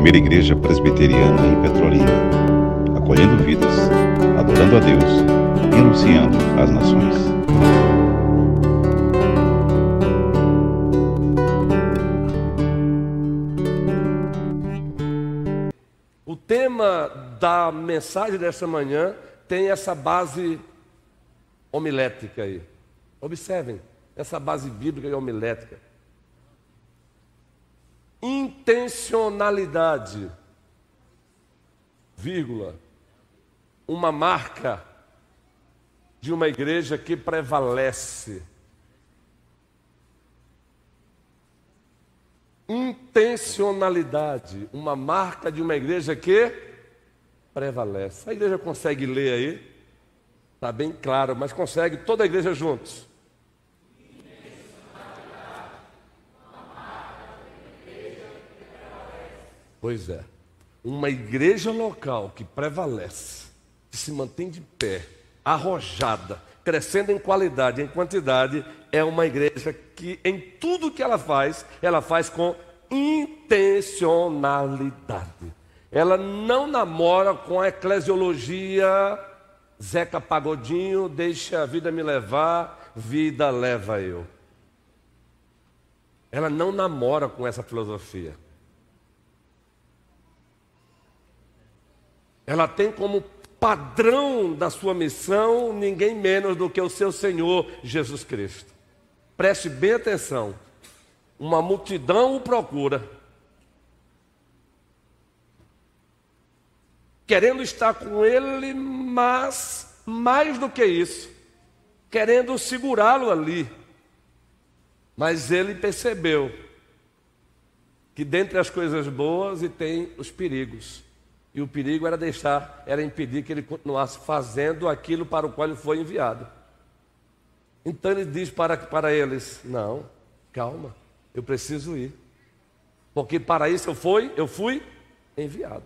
primeira igreja presbiteriana em Petrolina, acolhendo vidas, adorando a Deus e anunciando às nações. O tema da mensagem desta manhã tem essa base homilética aí. Observem, essa base bíblica e homilética. Intencionalidade, vírgula, uma marca de uma igreja que prevalece. Intencionalidade, uma marca de uma igreja que prevalece. A igreja consegue ler aí? Está bem claro, mas consegue toda a igreja juntos. Pois é. Uma igreja local que prevalece, que se mantém de pé, arrojada, crescendo em qualidade, em quantidade, é uma igreja que em tudo que ela faz, ela faz com intencionalidade. Ela não namora com a eclesiologia Zeca Pagodinho, deixa a vida me levar, vida leva eu. Ela não namora com essa filosofia. Ela tem como padrão da sua missão ninguém menos do que o seu Senhor Jesus Cristo. Preste bem atenção. Uma multidão o procura. Querendo estar com ele, mas mais do que isso, querendo segurá-lo ali. Mas ele percebeu que dentre as coisas boas e tem os perigos. E o perigo era deixar, era impedir que ele continuasse fazendo aquilo para o qual ele foi enviado. Então ele diz para, para eles: Não, calma, eu preciso ir. Porque para isso eu fui, eu fui enviado.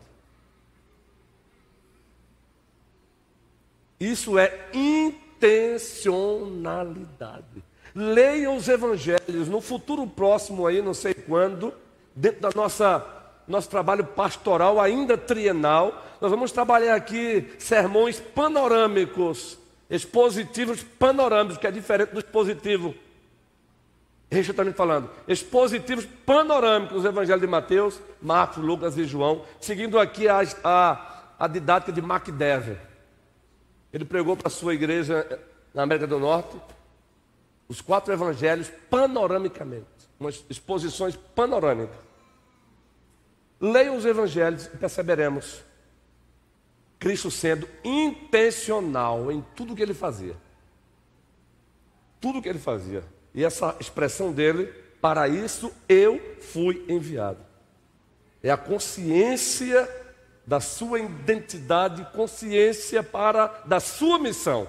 Isso é intencionalidade. Leiam os evangelhos no futuro próximo aí, não sei quando, dentro da nossa nosso trabalho pastoral ainda trienal, nós vamos trabalhar aqui sermões panorâmicos, expositivos panorâmicos, que é diferente do expositivo. Deixa eu também falando, expositivos panorâmicos do Evangelho de Mateus, Marcos, Lucas e João, seguindo aqui a, a, a didática de MacDever. Ele pregou para a sua igreja na América do Norte os quatro evangelhos panoramicamente, umas exposições panorâmicas. Leiam os evangelhos e perceberemos Cristo sendo intencional em tudo que ele fazia. Tudo que ele fazia. E essa expressão dele, para isso eu fui enviado. É a consciência da sua identidade, consciência para da sua missão.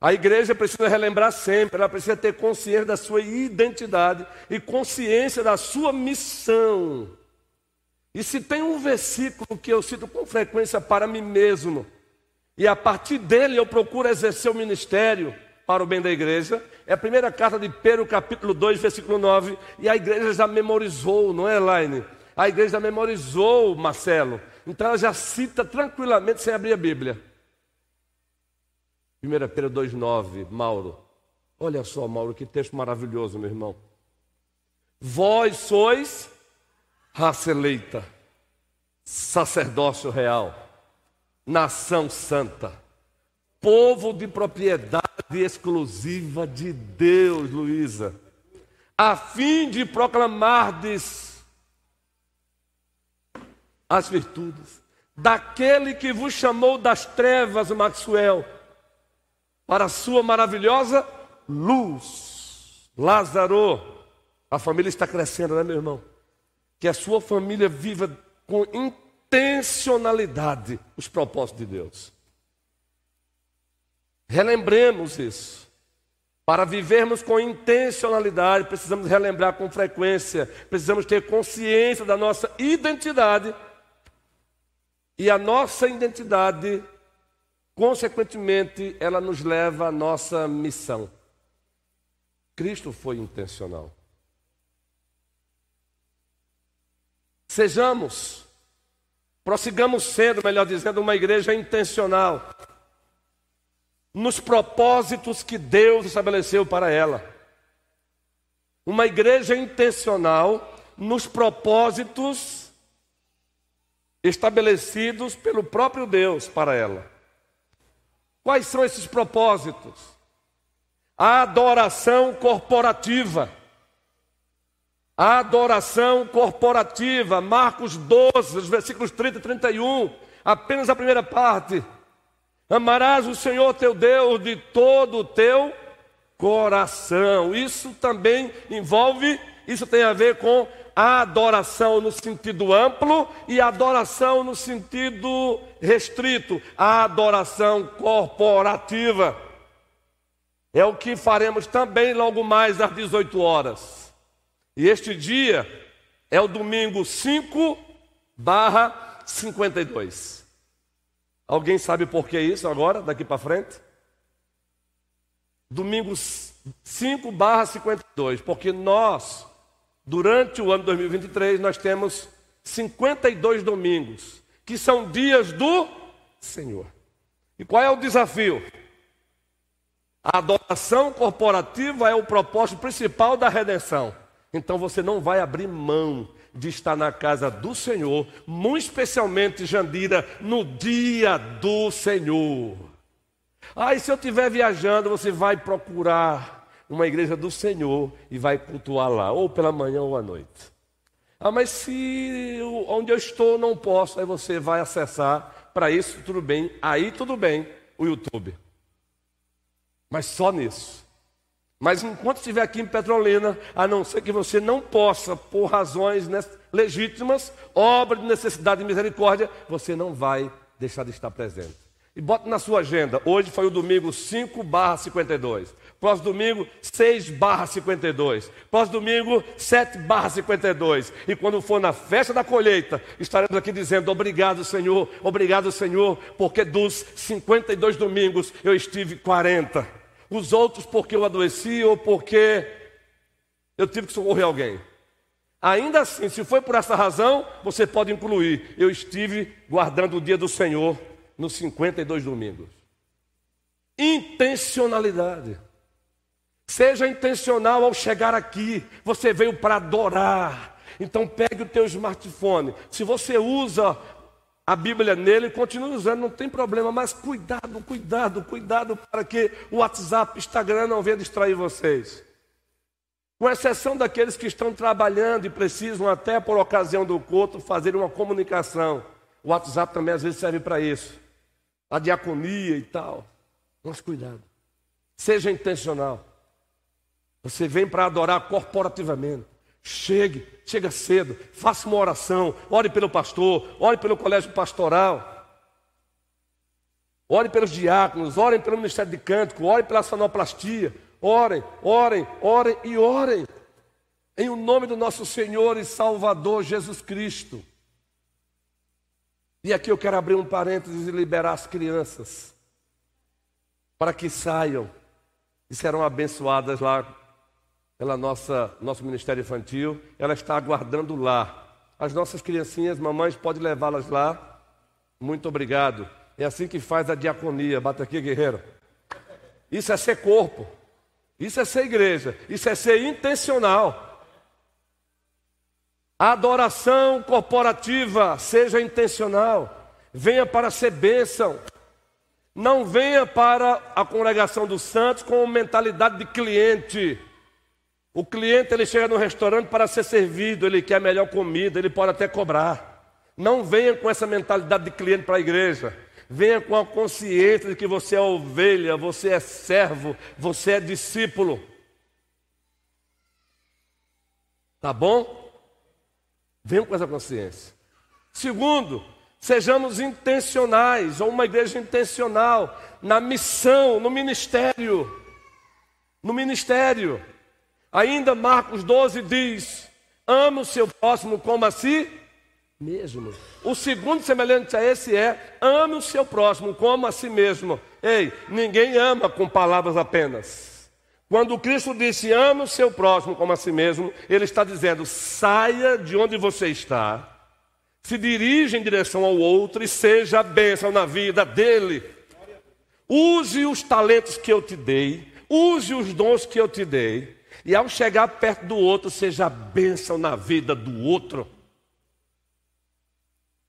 A igreja precisa relembrar sempre, ela precisa ter consciência da sua identidade e consciência da sua missão. E se tem um versículo que eu cito com frequência para mim mesmo, e a partir dele eu procuro exercer o ministério para o bem da igreja, é a primeira carta de Pedro, capítulo 2, versículo 9, e a igreja já memorizou, não é, Elaine? A igreja já memorizou, Marcelo, então ela já cita tranquilamente sem abrir a Bíblia. 1 Pedro 2,9, Mauro. Olha só, Mauro, que texto maravilhoso, meu irmão. Vós sois raça eleita, sacerdócio real, nação santa, povo de propriedade exclusiva de Deus, Luísa, a fim de proclamardes as virtudes daquele que vos chamou das trevas, Maxwell, para a sua maravilhosa luz. Lázaro, a família está crescendo, né, meu irmão? Que a sua família viva com intencionalidade os propósitos de Deus. Relembremos isso. Para vivermos com intencionalidade, precisamos relembrar com frequência, precisamos ter consciência da nossa identidade. E a nossa identidade, consequentemente, ela nos leva à nossa missão. Cristo foi intencional. Sejamos, prossigamos sendo, melhor dizendo, uma igreja intencional nos propósitos que Deus estabeleceu para ela. Uma igreja intencional nos propósitos estabelecidos pelo próprio Deus para ela. Quais são esses propósitos? A adoração corporativa. A adoração corporativa, Marcos 12, os versículos 30 e 31, apenas a primeira parte. Amarás o Senhor teu Deus de todo o teu coração. Isso também envolve, isso tem a ver com a adoração no sentido amplo e a adoração no sentido restrito, a adoração corporativa. É o que faremos também logo mais às 18 horas. E este dia é o domingo 5 barra 52. Alguém sabe por que isso agora, daqui para frente? Domingo 5 barra 52, porque nós, durante o ano 2023, nós temos 52 domingos, que são dias do Senhor. E qual é o desafio? A adoração corporativa é o propósito principal da redenção. Então você não vai abrir mão de estar na casa do Senhor, muito especialmente, Jandira, no dia do Senhor. Aí, ah, se eu estiver viajando, você vai procurar uma igreja do Senhor e vai cultuar lá, ou pela manhã ou à noite. Ah, mas se onde eu estou não posso, aí você vai acessar, para isso tudo bem, aí tudo bem, o YouTube. Mas só nisso. Mas enquanto estiver aqui em Petrolina, a não ser que você não possa, por razões legítimas, obra de necessidade e misericórdia, você não vai deixar de estar presente. E bota na sua agenda, hoje foi o domingo 5 barra 52. Próximo domingo, 6 barra 52. Próximo domingo, 7 barra 52. E quando for na festa da colheita, estaremos aqui dizendo, obrigado Senhor, obrigado Senhor, porque dos 52 domingos eu estive 40 os outros porque eu adoeci ou porque eu tive que socorrer alguém. Ainda assim, se foi por essa razão, você pode incluir. Eu estive guardando o dia do Senhor nos 52 domingos. Intencionalidade. Seja intencional ao chegar aqui. Você veio para adorar. Então pegue o teu smartphone. Se você usa a Bíblia nele, continue usando, não tem problema, mas cuidado, cuidado, cuidado para que o WhatsApp, Instagram não venha distrair vocês. Com exceção daqueles que estão trabalhando e precisam até por ocasião do culto fazer uma comunicação. O WhatsApp também às vezes serve para isso. A diaconia e tal. Mas cuidado. Seja intencional. Você vem para adorar corporativamente. Chegue, chega cedo, faça uma oração, ore pelo pastor, ore pelo colégio pastoral. Ore pelos diáconos, orem pelo Ministério de Cântico, orem pela sonoplastia. Orem, orem, orem e orem. Em o nome do nosso Senhor e Salvador Jesus Cristo. E aqui eu quero abrir um parênteses e liberar as crianças. Para que saiam e serão abençoadas lá pela nossa nosso ministério infantil, ela está aguardando lá. As nossas criancinhas, mamães, pode levá-las lá. Muito obrigado. É assim que faz a diaconia. Bata aqui, guerreiro. Isso é ser corpo. Isso é ser igreja. Isso é ser intencional. A adoração corporativa seja intencional. Venha para ser bênção. Não venha para a congregação dos santos com mentalidade de cliente. O cliente ele chega no restaurante para ser servido, ele quer melhor comida, ele pode até cobrar. Não venha com essa mentalidade de cliente para a igreja. Venha com a consciência de que você é ovelha, você é servo, você é discípulo. Tá bom? Venha com essa consciência. Segundo, sejamos intencionais, ou uma igreja intencional, na missão, no ministério. No ministério. Ainda Marcos 12 diz: ama o seu próximo como a si mesmo. O segundo semelhante a esse é: ame o seu próximo como a si mesmo. Ei, ninguém ama com palavras apenas. Quando Cristo disse ama o seu próximo como a si mesmo, Ele está dizendo: saia de onde você está se dirija em direção ao outro e seja a bênção na vida dele. Use os talentos que eu te dei, use os dons que eu te dei, e ao chegar perto do outro, seja bênção na vida do outro.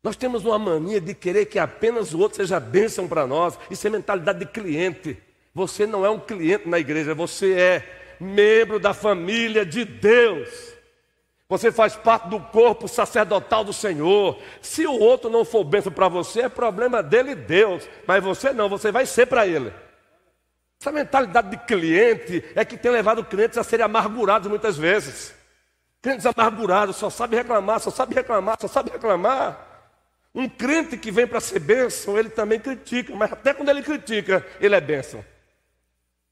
Nós temos uma mania de querer que apenas o outro seja bênção para nós, isso é mentalidade de cliente. Você não é um cliente na igreja, você é membro da família de Deus. Você faz parte do corpo sacerdotal do Senhor. Se o outro não for bênção para você, é problema dele e Deus. Mas você não, você vai ser para ele. Essa mentalidade de cliente é que tem levado clientes a serem amargurados muitas vezes. Clientes amargurados, só sabe reclamar, só sabe reclamar, só sabe reclamar. Um crente que vem para ser bênção, ele também critica, mas até quando ele critica, ele é bênção.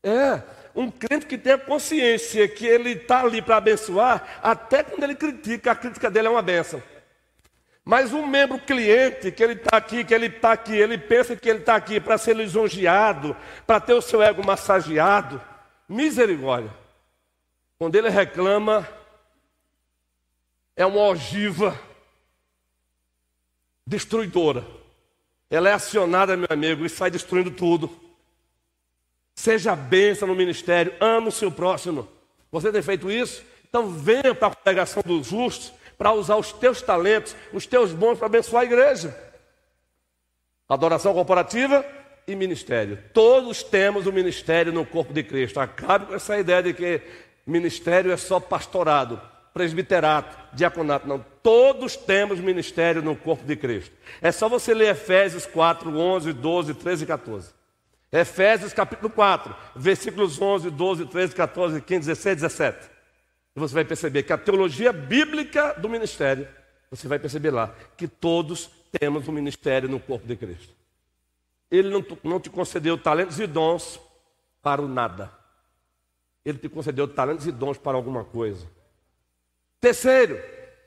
É, um crente que tem a consciência que ele está ali para abençoar, até quando ele critica, a crítica dele é uma benção. Mas um membro cliente, que ele está aqui, que ele está aqui, ele pensa que ele está aqui para ser lisonjeado, para ter o seu ego massageado, misericórdia. Quando ele reclama, é uma ogiva destruidora. Ela é acionada, meu amigo, e sai destruindo tudo. Seja bênção no ministério, ame o seu próximo. Você tem feito isso? Então venha para a pregação dos justos para usar os teus talentos, os teus bons para abençoar a igreja. Adoração corporativa e ministério. Todos temos o um ministério no corpo de Cristo. Acabe com essa ideia de que ministério é só pastorado, presbiterato, diaconato. Não, todos temos ministério no corpo de Cristo. É só você ler Efésios 4, 11, 12, 13 e 14. Efésios capítulo 4, versículos 11, 12, 13, 14, 15, 16, 17. E você vai perceber que a teologia bíblica do ministério, você vai perceber lá que todos temos um ministério no corpo de Cristo. Ele não, não te concedeu talentos e dons para o nada. Ele te concedeu talentos e dons para alguma coisa. Terceiro,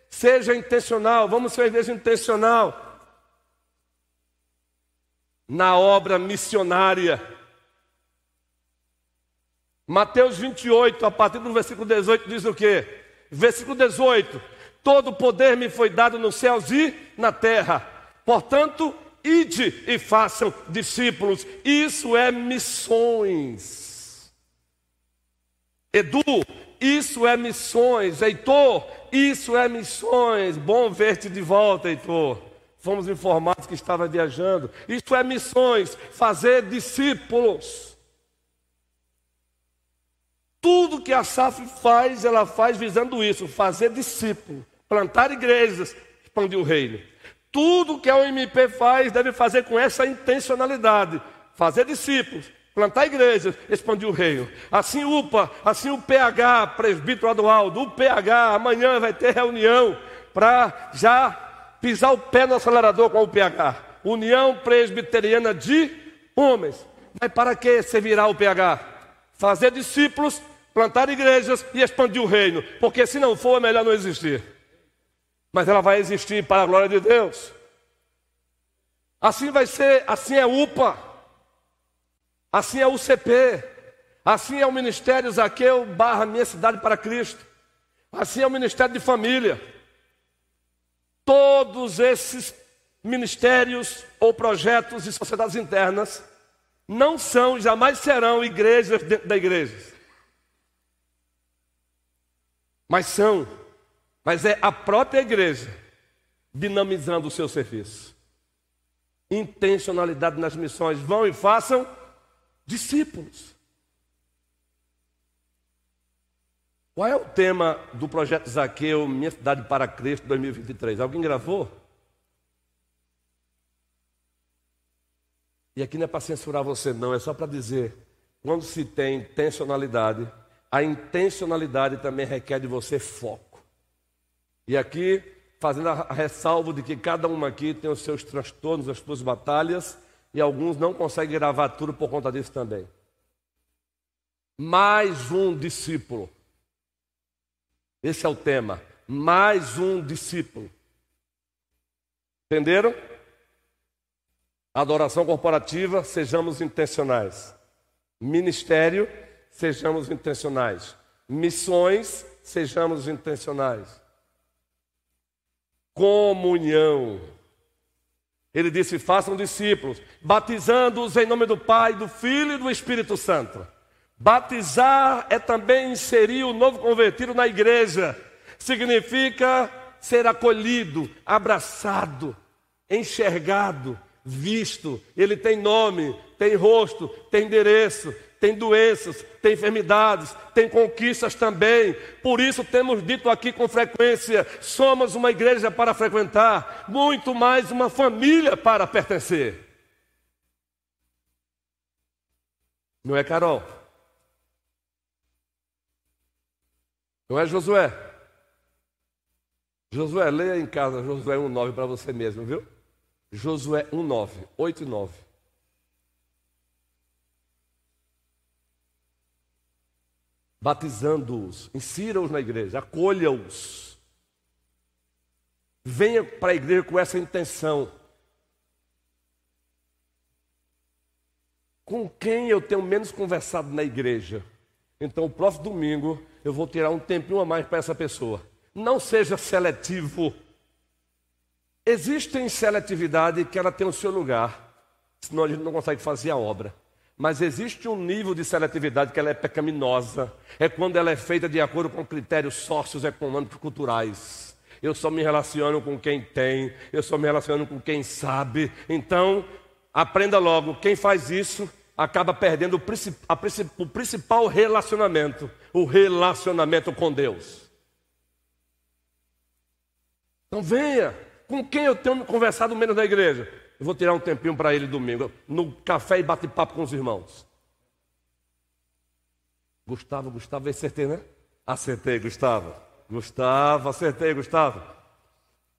seja intencional. Vamos ser igreja intencional na obra missionária. Mateus 28, a partir do versículo 18, diz o quê? Versículo 18: Todo poder me foi dado nos céus e na terra, portanto, ide e façam discípulos. Isso é missões. Edu, isso é missões. Heitor, isso é missões. Bom ver-te de volta, Heitor. Fomos informados que estava viajando. Isto é missões, fazer discípulos. Tudo que a SAF faz, ela faz visando isso, fazer discípulo, plantar igrejas, expandir o reino. Tudo que a OMP faz deve fazer com essa intencionalidade, fazer discípulos, plantar igrejas, expandir o reino. Assim UPA, assim o PH, presbítero Adualdo, o PH, amanhã vai ter reunião para já pisar o pé no acelerador com o PH. União Presbiteriana de Homens. Mas para que servirá o PH? Fazer discípulos, plantar igrejas e expandir o reino. Porque se não for, é melhor não existir. Mas ela vai existir para a glória de Deus. Assim vai ser, assim é UPA. Assim é o CP. Assim é o Ministério Zaqueu barra Minha Cidade para Cristo. Assim é o Ministério de Família. Todos esses ministérios ou projetos e sociedades internas não são, jamais serão igrejas dentro da igreja. Mas são, mas é a própria igreja dinamizando o seu serviço. Intencionalidade nas missões. Vão e façam discípulos. Qual é o tema do projeto Zaqueu, Minha Cidade para Cristo 2023? Alguém gravou? E aqui não é para censurar você, não, é só para dizer: quando se tem intencionalidade, a intencionalidade também requer de você foco. E aqui, fazendo a ressalvo de que cada um aqui tem os seus transtornos, as suas batalhas, e alguns não conseguem gravar tudo por conta disso também. Mais um discípulo esse é o tema. Mais um discípulo. Entenderam? Adoração corporativa, sejamos intencionais. Ministério, sejamos intencionais. Missões, sejamos intencionais. comunhão. Ele disse: façam discípulos, batizando-os em nome do Pai, do Filho e do Espírito Santo. Batizar é também inserir o novo convertido na igreja. Significa ser acolhido, abraçado, enxergado, visto. Ele tem nome, tem rosto, tem endereço, tem doenças, tem enfermidades, tem conquistas também. Por isso temos dito aqui com frequência: somos uma igreja para frequentar, muito mais uma família para pertencer. Não é, Carol? Não é, Josué? Josué, leia em casa Josué 1,9 para você mesmo, viu? Josué 1,9, 8 e 9. Batizando-os, insira-os na igreja, acolha-os. Venha para a igreja com essa intenção. Com quem eu tenho menos conversado na igreja? Então, o próximo domingo, eu vou tirar um tempinho a mais para essa pessoa. Não seja seletivo. Existe seletividade que ela tem o seu lugar, senão a gente não consegue fazer a obra. Mas existe um nível de seletividade que ela é pecaminosa. É quando ela é feita de acordo com critérios socioeconômicos culturais. Eu só me relaciono com quem tem, eu só me relaciono com quem sabe. Então, aprenda logo: quem faz isso acaba perdendo o, o principal relacionamento o relacionamento com Deus. Então, venha. Com quem eu tenho conversado menos na igreja? Eu vou tirar um tempinho para ele domingo, no café e bate-papo com os irmãos. Gustavo, Gustavo, acertei, né? Acertei, Gustavo. Gustavo, acertei, Gustavo.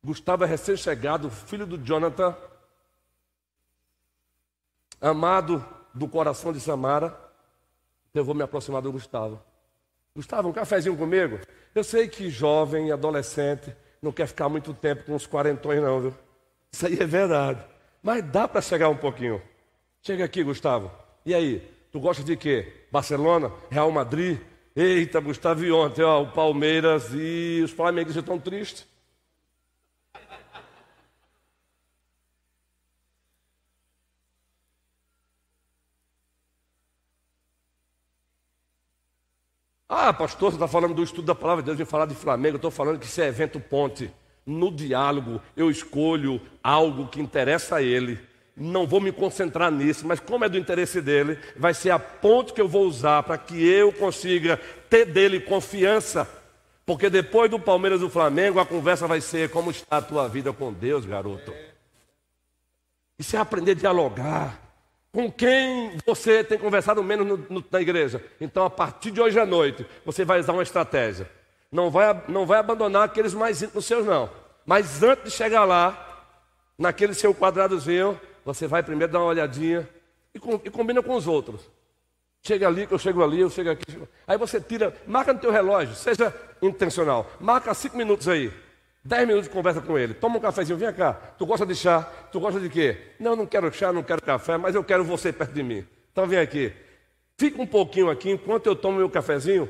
Gustavo é recém-chegado, filho do Jonathan, amado do coração de Samara. Então eu vou me aproximar do Gustavo. Gustavo, um cafezinho comigo? Eu sei que jovem, adolescente, não quer ficar muito tempo com os quarentões, não, viu? Isso aí é verdade. Mas dá para chegar um pouquinho. Chega aqui, Gustavo. E aí? Tu gosta de quê? Barcelona? Real Madrid? Eita, Gustavo, e ontem, ó, o Palmeiras e os Flamenguistas estão tristes. Ah, pastor, você está falando do estudo da palavra de Deus, vem falar de Flamengo, estou falando que isso é evento ponte no diálogo eu escolho algo que interessa a ele. Não vou me concentrar nisso, mas como é do interesse dele, vai ser a ponte que eu vou usar para que eu consiga ter dele confiança. Porque depois do Palmeiras e do Flamengo, a conversa vai ser como está a tua vida com Deus, garoto. Isso é aprender a dialogar. Com quem você tem conversado menos no, no, na igreja? Então, a partir de hoje à noite, você vai usar uma estratégia. Não vai, não vai abandonar aqueles mais íntimos seus, não. Mas antes de chegar lá, naquele seu quadradozinho, você vai primeiro dar uma olhadinha e, com, e combina com os outros. Chega ali, que eu chego ali, eu chego aqui. Chego... Aí você tira, marca no teu relógio, seja intencional. Marca cinco minutos aí. Dez minutos de conversa com ele. Toma um cafezinho, vem cá. Tu gosta de chá? Tu gosta de quê? Não, não quero chá, não quero café, mas eu quero você perto de mim. Então vem aqui. Fica um pouquinho aqui, enquanto eu tomo meu cafezinho,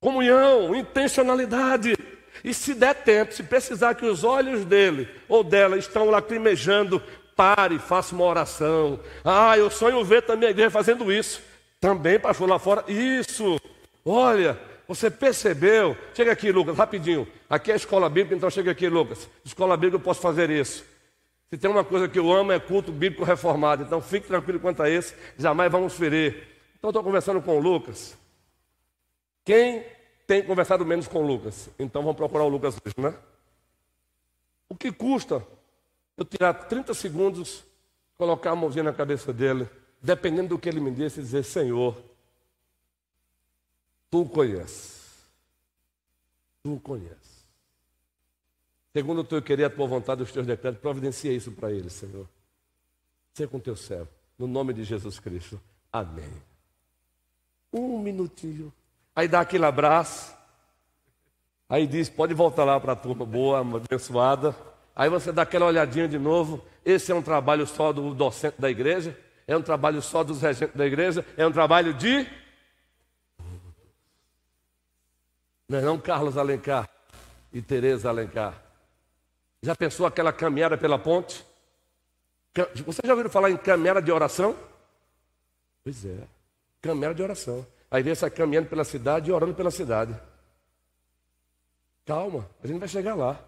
Comunhão, intencionalidade. E se der tempo, se precisar que os olhos dele ou dela estão lacrimejando, pare, faça uma oração. Ah, eu sonho ver também a igreja fazendo isso. Também, pastor, lá fora. Isso. Olha, você percebeu? Chega aqui, Lucas, rapidinho. Aqui é a escola bíblica, então chega aqui, Lucas. Escola bíblica, eu posso fazer isso. Se tem uma coisa que eu amo é culto bíblico reformado. Então fique tranquilo quanto a esse, jamais vamos ferir. Então estou conversando com o Lucas. Quem tem conversado menos com Lucas? Então vamos procurar o Lucas hoje, né? O que custa eu tirar 30 segundos, colocar a mãozinha na cabeça dele, dependendo do que ele me disse, dizer: Senhor, tu conheces. Tu conheces. Segundo o teu querer, a tua vontade, os teus decretos, providencia isso para ele, Senhor. Seja com teu servo. No nome de Jesus Cristo. Amém. Um minutinho. Aí dá aquele abraço. Aí diz: pode voltar lá para a turma boa, abençoada. Aí você dá aquela olhadinha de novo. Esse é um trabalho só do docente da igreja? É um trabalho só dos regentes da igreja? É um trabalho de. Não é não, Carlos Alencar e Tereza Alencar? Já pensou aquela caminhada pela ponte? Você já ouviu falar em caminhada de oração? Pois é, caminhada de oração. Aí vem essa caminhando pela cidade e orando pela cidade. Calma, a gente vai chegar lá.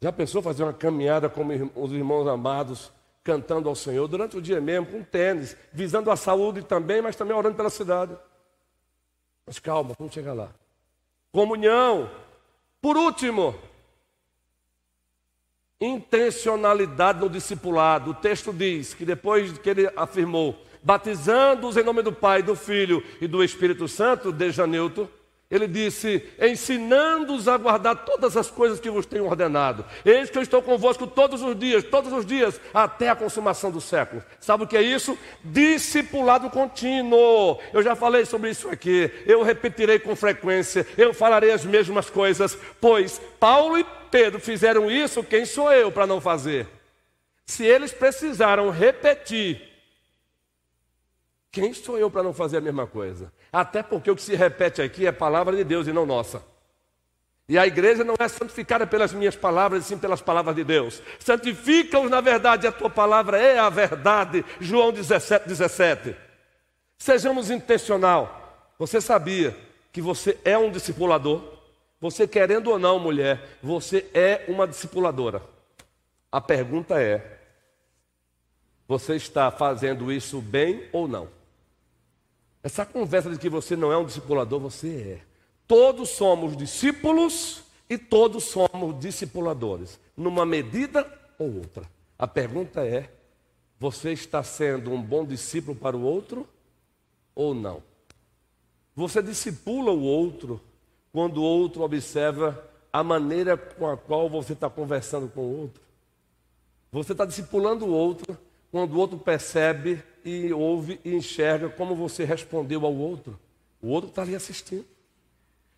Já pensou fazer uma caminhada como os irmãos amados, cantando ao Senhor durante o dia mesmo, com tênis, visando a saúde também, mas também orando pela cidade. Mas calma, vamos chegar lá. Comunhão. Por último, intencionalidade no discipulado. O texto diz que depois que ele afirmou, batizando-os em nome do Pai, do Filho e do Espírito Santo, de Janilton, ele disse: ensinando-os a guardar todas as coisas que vos tenho ordenado. Eis que eu estou convosco todos os dias, todos os dias, até a consumação do século. Sabe o que é isso? Discipulado contínuo. Eu já falei sobre isso aqui. Eu repetirei com frequência. Eu falarei as mesmas coisas. Pois Paulo e Pedro fizeram isso, quem sou eu para não fazer? Se eles precisaram repetir quem sou eu para não fazer a mesma coisa? Até porque o que se repete aqui é palavra de Deus e não nossa. E a igreja não é santificada pelas minhas palavras, sim pelas palavras de Deus. Santifica-os na verdade, a tua palavra é a verdade. João 17, 17. Sejamos intencional. Você sabia que você é um discipulador? Você querendo ou não, mulher, você é uma discipuladora. A pergunta é: você está fazendo isso bem ou não? Essa conversa de que você não é um discipulador, você é. Todos somos discípulos e todos somos discipuladores, numa medida ou outra. A pergunta é: você está sendo um bom discípulo para o outro ou não? Você discipula o outro quando o outro observa a maneira com a qual você está conversando com o outro. Você está discipulando o outro quando o outro percebe e ouve e enxerga como você respondeu ao outro. O outro está ali assistindo.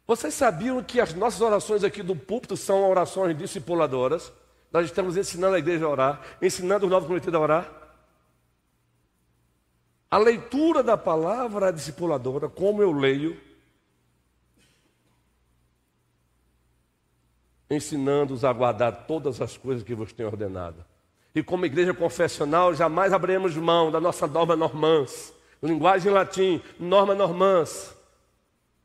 Vocês sabiam que as nossas orações aqui do púlpito são orações discipuladoras? Nós estamos ensinando a igreja a orar, ensinando os novos cometidos a orar. A leitura da palavra é discipuladora, como eu leio, ensinando-os a guardar todas as coisas que vos tenho ordenado. E como igreja confessional, jamais abriremos mão da nossa norma normans. Linguagem em latim, norma normans.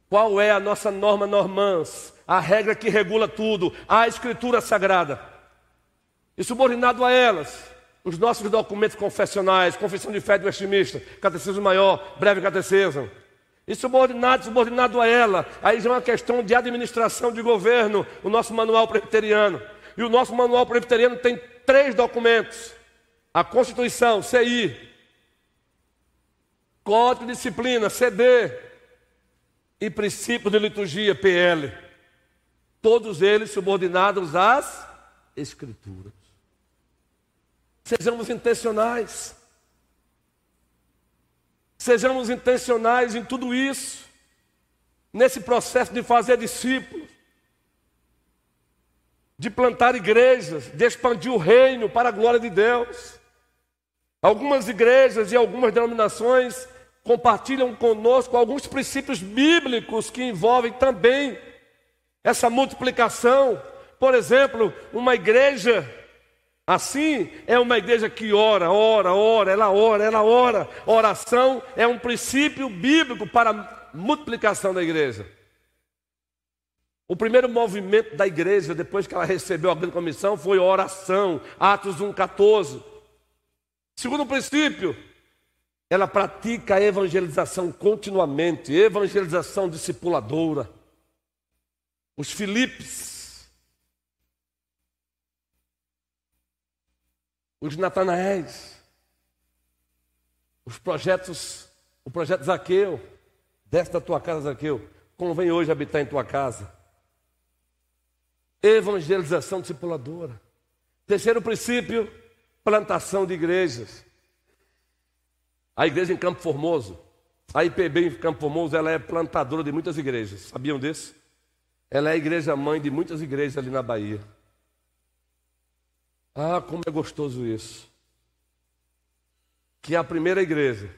Qual é a nossa norma normans? A regra que regula tudo, a escritura sagrada. E subordinado a elas, os nossos documentos confessionais, confissão de fé de Westminster, catecismo maior, breve catecismo. E subordinado, subordinado a ela, aí já é uma questão de administração de governo, o nosso manual presbiteriano. E o nosso manual presbiteriano tem três documentos: a Constituição, CI, Código de Disciplina, CD, e Princípio de Liturgia, PL. Todos eles subordinados às Escrituras. Sejamos intencionais. Sejamos intencionais em tudo isso, nesse processo de fazer discípulos de plantar igrejas, de expandir o reino para a glória de Deus. Algumas igrejas e algumas denominações compartilham conosco alguns princípios bíblicos que envolvem também essa multiplicação. Por exemplo, uma igreja assim é uma igreja que ora, ora, ora, ela ora, ela ora. Oração é um princípio bíblico para a multiplicação da igreja. O primeiro movimento da igreja, depois que ela recebeu a grande comissão, foi oração, Atos 1,14. Segundo princípio, ela pratica a evangelização continuamente, evangelização discipuladora. Os Filipes, os Natanaéis, os projetos, o projeto Zaqueu, desce da tua casa, Zaqueu, convém hoje habitar em tua casa. Evangelização discipuladora. Terceiro princípio, plantação de igrejas. A igreja em Campo Formoso, a IPB em Campo Formoso, ela é plantadora de muitas igrejas. Sabiam disso? Ela é a igreja mãe de muitas igrejas ali na Bahia. Ah, como é gostoso isso. Que a primeira igreja,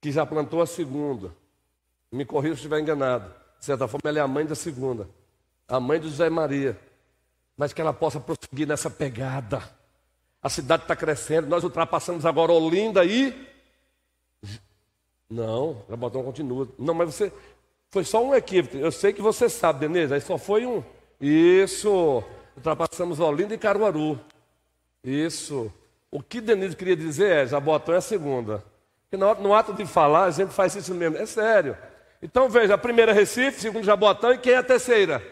que já plantou a segunda, me corrija se estiver enganado, de certa forma ela é a mãe da segunda a mãe de José Maria, mas que ela possa prosseguir nessa pegada. A cidade está crescendo, nós ultrapassamos agora Olinda e. Não, Jabotão continua. Não, mas você. Foi só um equívoco. Eu sei que você sabe, Denise, aí só foi um. Isso. Ultrapassamos Olinda e Caruaru. Isso. O que Denise queria dizer é: Jabotão é a segunda. Porque no ato de falar, a gente faz isso mesmo. É sério. Então veja: a primeira Recife, segundo Jabotão, e quem é a terceira?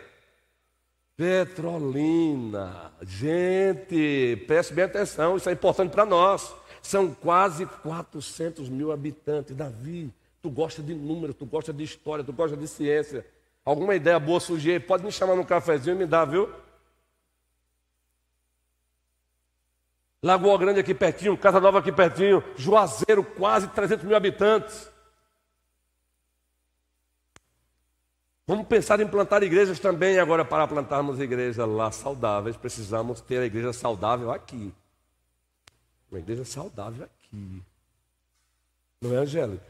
Petrolina. Gente, preste bem atenção, isso é importante para nós. São quase 400 mil habitantes. Davi, tu gosta de número, tu gosta de história, tu gosta de ciência. Alguma ideia boa surgir pode me chamar num cafezinho e me dar, viu? Lagoa Grande aqui pertinho, Casa Nova aqui pertinho, Juazeiro, quase 300 mil habitantes. Vamos pensar em plantar igrejas também. Agora, para plantarmos igrejas lá saudáveis, precisamos ter a igreja saudável aqui. Uma igreja saudável aqui. Não é, Angélica?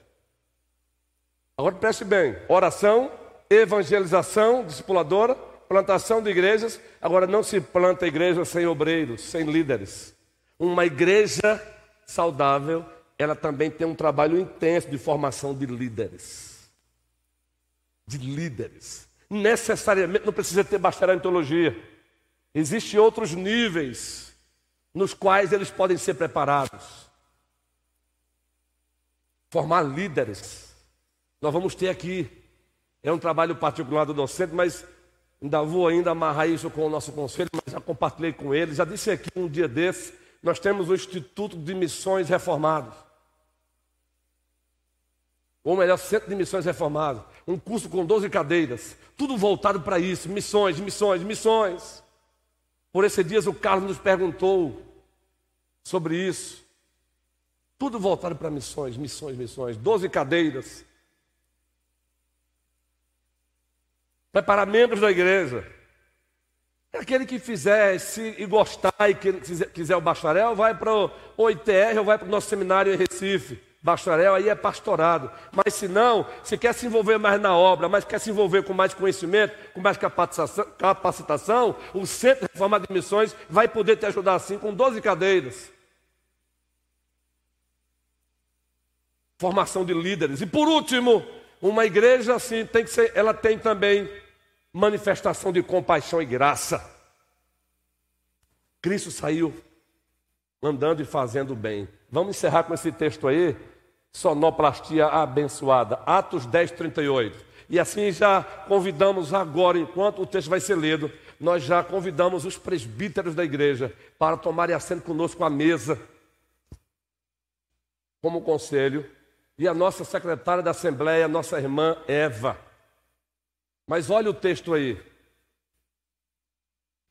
Agora preste bem: oração, evangelização, discipuladora, plantação de igrejas. Agora, não se planta igreja sem obreiros, sem líderes. Uma igreja saudável, ela também tem um trabalho intenso de formação de líderes de líderes. Necessariamente não precisa ter bacharel em teologia. Existem outros níveis nos quais eles podem ser preparados. Formar líderes. Nós vamos ter aqui. É um trabalho particular do docente, mas ainda vou ainda amarrar isso com o nosso conselho, mas já compartilhei com eles. Já disse aqui um dia desse, nós temos o Instituto de Missões Reformados ou melhor, Centro de Missões Reformado, um curso com 12 cadeiras, tudo voltado para isso, missões, missões, missões. Por esses dias o Carlos nos perguntou sobre isso. Tudo voltado para missões, missões, missões, 12 cadeiras. Preparar membros da igreja. Aquele que fizer se, e gostar e que quiser, quiser o bacharel, vai para o ITR ou vai para o nosso seminário em Recife bacharel, aí é pastorado. Mas se não, se quer se envolver mais na obra, mas quer se envolver com mais conhecimento, com mais capacitação, capacitação o Centro de Reforma de Missões vai poder te ajudar assim, com 12 cadeiras. Formação de líderes. E por último, uma igreja assim tem que ser, ela tem também manifestação de compaixão e graça. Cristo saiu andando e fazendo bem. Vamos encerrar com esse texto aí, sonoplastia abençoada, Atos 10, 38. E assim já convidamos agora, enquanto o texto vai ser lido, nós já convidamos os presbíteros da igreja para tomarem assento conosco à mesa, como conselho, e a nossa secretária da Assembleia, nossa irmã Eva. Mas olha o texto aí.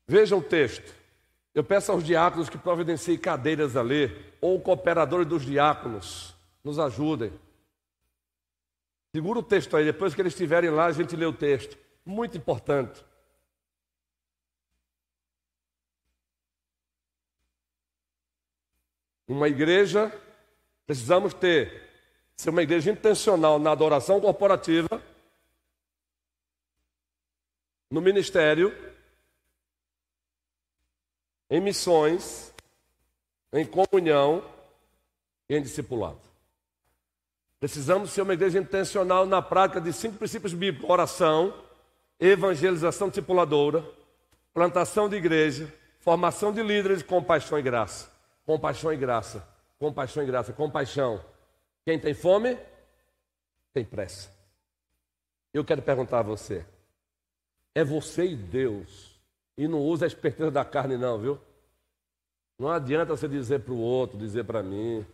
Vejam o texto. Eu peço aos diáconos que providenciem cadeiras a ler, ou cooperadores dos diáconos, nos ajudem. Segura o texto aí, depois que eles estiverem lá, a gente lê o texto. Muito importante. Uma igreja, precisamos ter, ser uma igreja intencional na adoração corporativa, no ministério, em missões, em comunhão e em discipulado. Precisamos ser uma igreja intencional na prática de cinco princípios bíblicos: oração, evangelização discipuladora, plantação de igreja, formação de líderes, compaixão e graça. Compaixão e graça. Compaixão e graça. Compaixão. Quem tem fome, tem pressa. Eu quero perguntar a você: é você e Deus e não usa a esperteza da carne, não, viu? Não adianta você dizer para o outro, dizer para mim.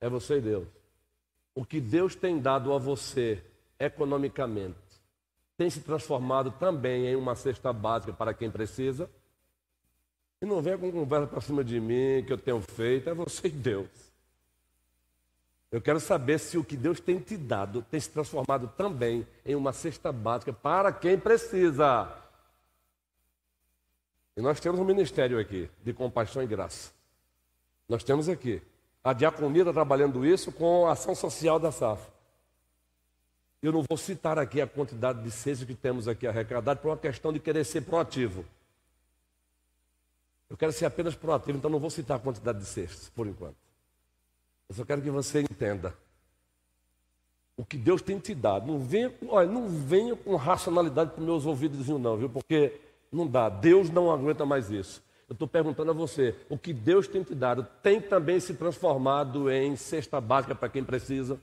É você e Deus. O que Deus tem dado a você economicamente tem se transformado também em uma cesta básica para quem precisa. E não venha com conversa para cima de mim, que eu tenho feito, é você e Deus. Eu quero saber se o que Deus tem te dado tem se transformado também em uma cesta básica para quem precisa. E nós temos um ministério aqui de compaixão e graça. Nós temos aqui. A diaconia está trabalhando isso com a ação social da SAF. Eu não vou citar aqui a quantidade de cestos que temos aqui arrecadado por uma questão de querer ser proativo. Eu quero ser apenas proativo, então não vou citar a quantidade de cestos, por enquanto. Eu só quero que você entenda o que Deus tem te dado. Não venha, olha, não venha com racionalidade para meus ouvidos, não, viu? Porque não dá. Deus não aguenta mais isso. Eu estou perguntando a você, o que Deus tem te dado tem também se transformado em cesta básica para quem precisa?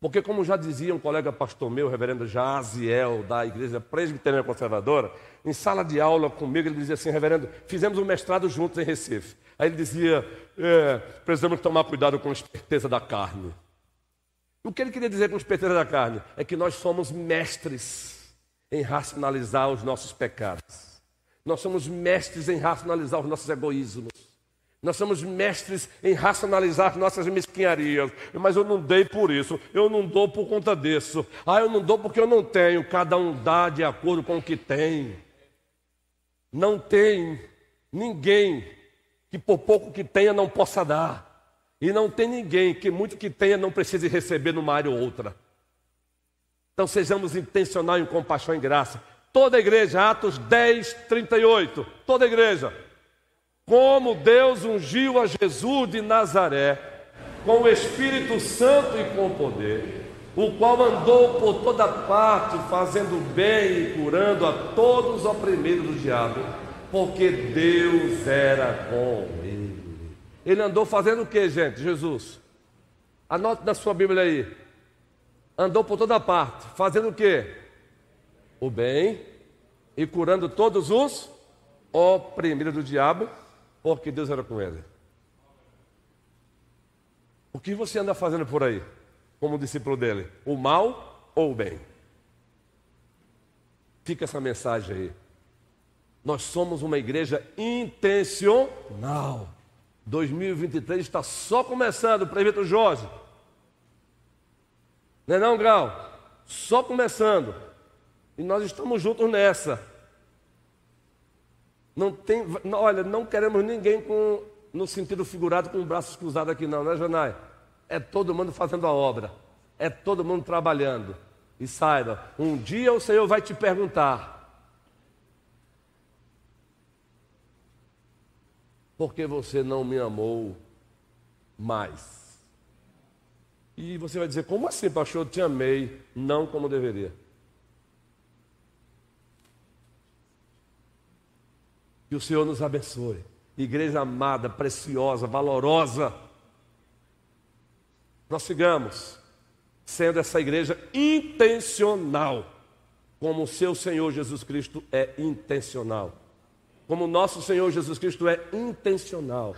Porque, como já dizia um colega pastor meu, reverendo Jaziel, da Igreja Presbiteriana Conservadora, em sala de aula comigo, ele dizia assim: reverendo, fizemos um mestrado juntos em Recife. Aí ele dizia: é, precisamos tomar cuidado com a esperteza da carne. O que ele queria dizer com a esperteza da carne? É que nós somos mestres em racionalizar os nossos pecados. Nós somos mestres em racionalizar os nossos egoísmos. Nós somos mestres em racionalizar nossas mesquinharias. Mas eu não dei por isso, eu não dou por conta disso. Ah, eu não dou porque eu não tenho. Cada um dá de acordo com o que tem. Não tem ninguém que por pouco que tenha não possa dar. E não tem ninguém que muito que tenha não precise receber numa área ou outra. Então sejamos intencionais em compaixão e graça. Toda a igreja, Atos 10, 38. Toda a igreja como Deus ungiu a Jesus de Nazaré com o Espírito Santo e com poder, o qual andou por toda parte fazendo bem e curando a todos os oprimidos do diabo, porque Deus era com ele. Ele andou fazendo o que, gente? Jesus. Anote na sua Bíblia aí. Andou por toda parte, fazendo o que? O bem e curando todos os oprimidos do diabo porque Deus era com ele. O que você anda fazendo por aí, como discípulo dele? O mal ou o bem? Fica essa mensagem aí. Nós somos uma igreja intencional. 2023 está só começando, prefeito Jorge. Não é não, Grau? Só começando. E nós estamos juntos nessa. Não tem, olha, não queremos ninguém com, no sentido figurado com braços cruzados aqui não, né, Janai? É todo mundo fazendo a obra. É todo mundo trabalhando. E saiba, um dia o Senhor vai te perguntar: por que você não me amou mais? E você vai dizer: como assim, pastor? Eu te amei, não como deveria. Que o Senhor nos abençoe. Igreja amada, preciosa, valorosa. Nós sigamos sendo essa igreja intencional, como o seu Senhor Jesus Cristo é intencional. Como o nosso Senhor Jesus Cristo é intencional.